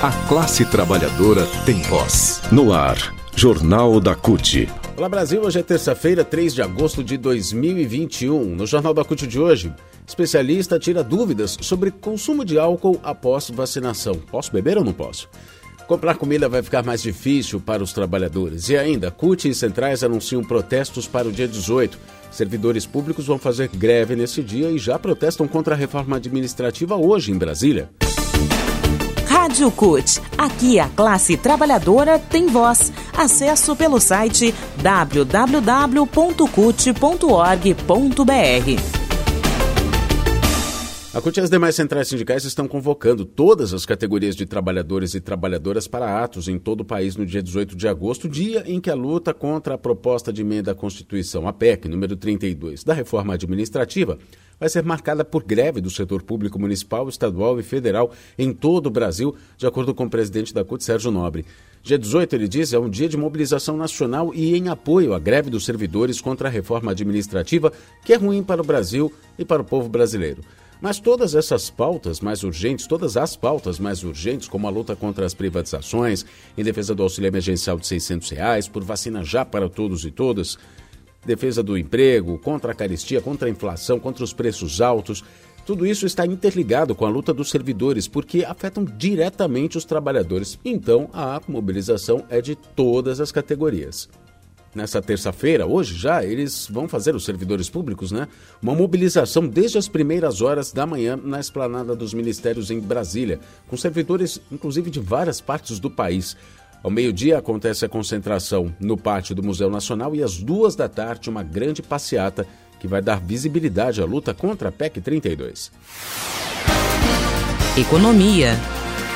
A classe trabalhadora tem voz. No ar, Jornal da CUT. Olá Brasil, hoje é terça-feira, 3 de agosto de 2021. No Jornal da CUT de hoje, especialista tira dúvidas sobre consumo de álcool após vacinação. Posso beber ou não posso? Comprar comida vai ficar mais difícil para os trabalhadores. E ainda, CUT e centrais anunciam protestos para o dia 18. Servidores públicos vão fazer greve nesse dia e já protestam contra a reforma administrativa hoje em Brasília. Rádio CUT. Aqui a classe trabalhadora tem voz. Acesso pelo site www.cut.org.br. A CUT e as demais centrais sindicais estão convocando todas as categorias de trabalhadores e trabalhadoras para atos em todo o país no dia 18 de agosto, dia em que a luta contra a proposta de emenda à Constituição, a PEC, número 32, da reforma administrativa, vai ser marcada por greve do setor público municipal, estadual e federal em todo o Brasil, de acordo com o presidente da CUT, Sérgio Nobre. Dia 18, ele diz, é um dia de mobilização nacional e em apoio à greve dos servidores contra a reforma administrativa, que é ruim para o Brasil e para o povo brasileiro. Mas todas essas pautas mais urgentes, todas as pautas mais urgentes, como a luta contra as privatizações, em defesa do auxílio emergencial de 600 reais, por vacina já para todos e todas, defesa do emprego, contra a caristia, contra a inflação, contra os preços altos, tudo isso está interligado com a luta dos servidores, porque afetam diretamente os trabalhadores. Então, a mobilização é de todas as categorias nessa terça-feira, hoje já, eles vão fazer, os servidores públicos, né? Uma mobilização desde as primeiras horas da manhã na esplanada dos ministérios em Brasília, com servidores, inclusive, de várias partes do país. Ao meio-dia acontece a concentração no pátio do Museu Nacional e às duas da tarde uma grande passeata que vai dar visibilidade à luta contra a PEC 32. Economia.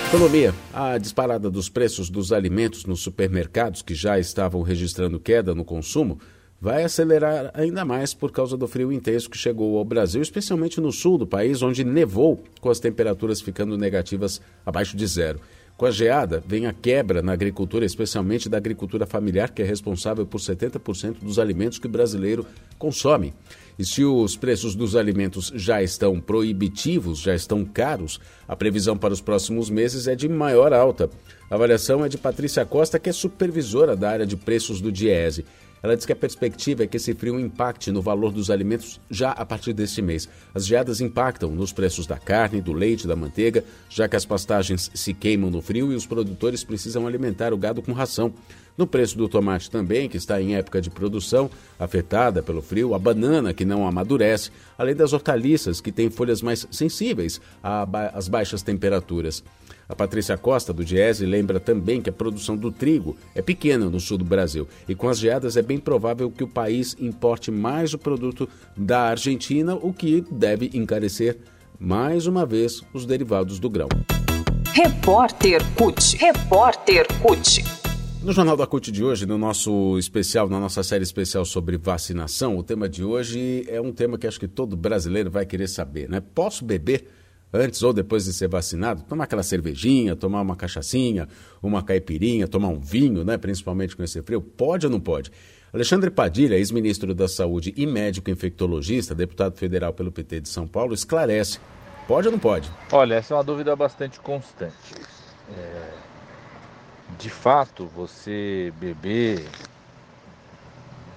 Economia. A disparada dos preços dos alimentos nos supermercados, que já estavam registrando queda no consumo, vai acelerar ainda mais por causa do frio intenso que chegou ao Brasil, especialmente no sul do país, onde nevou, com as temperaturas ficando negativas abaixo de zero. Com a geada, vem a quebra na agricultura, especialmente da agricultura familiar, que é responsável por 70% dos alimentos que o brasileiro consome. E se os preços dos alimentos já estão proibitivos, já estão caros, a previsão para os próximos meses é de maior alta. A avaliação é de Patrícia Costa, que é supervisora da área de preços do Diese. Ela diz que a perspectiva é que esse frio impacte no valor dos alimentos já a partir deste mês. As geadas impactam nos preços da carne, do leite, da manteiga, já que as pastagens se queimam no frio e os produtores precisam alimentar o gado com ração. No preço do tomate também, que está em época de produção, afetada pelo frio, a banana, que não amadurece, além das hortaliças, que têm folhas mais sensíveis às baixas temperaturas. A Patrícia Costa, do Diese, lembra também que a produção do trigo é pequena no sul do Brasil e com as geadas é bem provável que o país importe mais o produto da Argentina, o que deve encarecer mais uma vez os derivados do grão. Repórter CUT. Repórter CUT. No Jornal da CUT de hoje, no nosso especial, na nossa série especial sobre vacinação, o tema de hoje é um tema que acho que todo brasileiro vai querer saber, né? Posso beber antes ou depois de ser vacinado? Tomar aquela cervejinha, tomar uma cachaçinha, uma caipirinha, tomar um vinho, né? Principalmente com esse frio, pode ou não pode? Alexandre Padilha, ex-ministro da Saúde e médico infectologista, deputado federal pelo PT de São Paulo, esclarece. Pode ou não pode? Olha, essa é uma dúvida bastante constante. É de fato você beber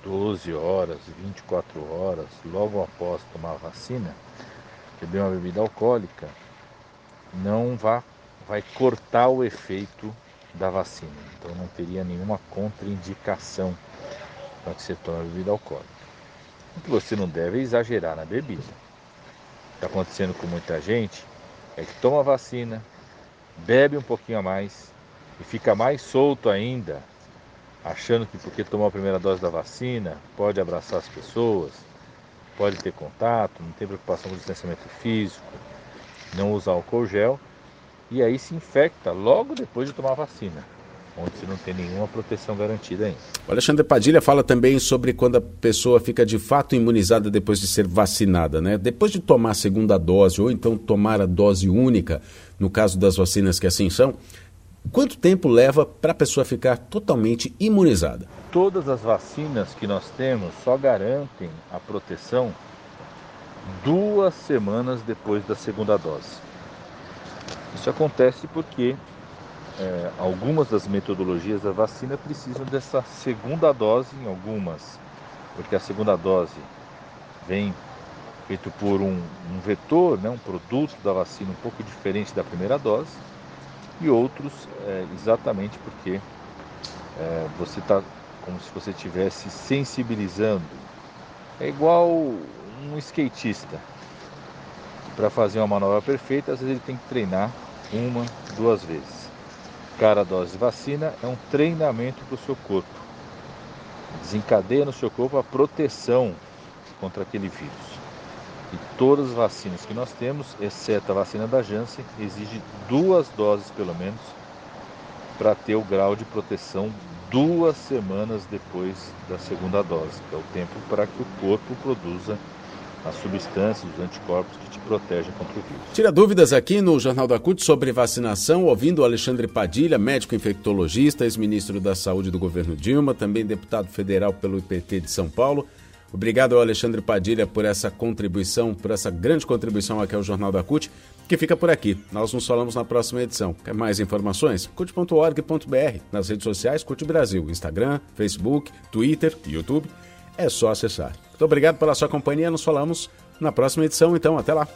12 horas, 24 horas, logo após tomar a vacina, beber uma bebida alcoólica, não vá, vai cortar o efeito da vacina. Então não teria nenhuma contraindicação para que você tome bebida alcoólica. O que você não deve é exagerar na bebida. Está acontecendo com muita gente é que toma a vacina, bebe um pouquinho a mais, e fica mais solto ainda, achando que porque tomou a primeira dose da vacina pode abraçar as pessoas, pode ter contato, não tem preocupação com distanciamento físico, não usar álcool gel e aí se infecta logo depois de tomar a vacina, onde você não tem nenhuma proteção garantida ainda. O Alexandre Padilha fala também sobre quando a pessoa fica de fato imunizada depois de ser vacinada, né? Depois de tomar a segunda dose ou então tomar a dose única, no caso das vacinas que assim são, Quanto tempo leva para a pessoa ficar totalmente imunizada? Todas as vacinas que nós temos só garantem a proteção duas semanas depois da segunda dose. Isso acontece porque é, algumas das metodologias da vacina precisam dessa segunda dose em algumas, porque a segunda dose vem feito por um, um vetor, né, um produto da vacina um pouco diferente da primeira dose, e outros é, exatamente porque é, você está como se você estivesse sensibilizando. É igual um skatista. Para fazer uma manobra perfeita, às vezes ele tem que treinar uma, duas vezes. Cada dose de vacina é um treinamento para o seu corpo. Desencadeia no seu corpo a proteção contra aquele vírus. E todas as vacinas que nós temos, exceto a vacina da Janssen, exige duas doses pelo menos para ter o grau de proteção duas semanas depois da segunda dose, que é o tempo para que o corpo produza as substâncias, os anticorpos que te protegem contra o vírus. Tira dúvidas aqui no Jornal da CUT sobre vacinação, ouvindo o Alexandre Padilha, médico infectologista, ex-ministro da Saúde do governo Dilma, também deputado federal pelo IPT de São Paulo. Obrigado ao Alexandre Padilha por essa contribuição, por essa grande contribuição aqui ao Jornal da CUT, que fica por aqui. Nós nos falamos na próxima edição. Quer mais informações? CUT.org.br, nas redes sociais CUT Brasil, Instagram, Facebook, Twitter, YouTube. É só acessar. Muito obrigado pela sua companhia. Nos falamos na próxima edição, então. Até lá.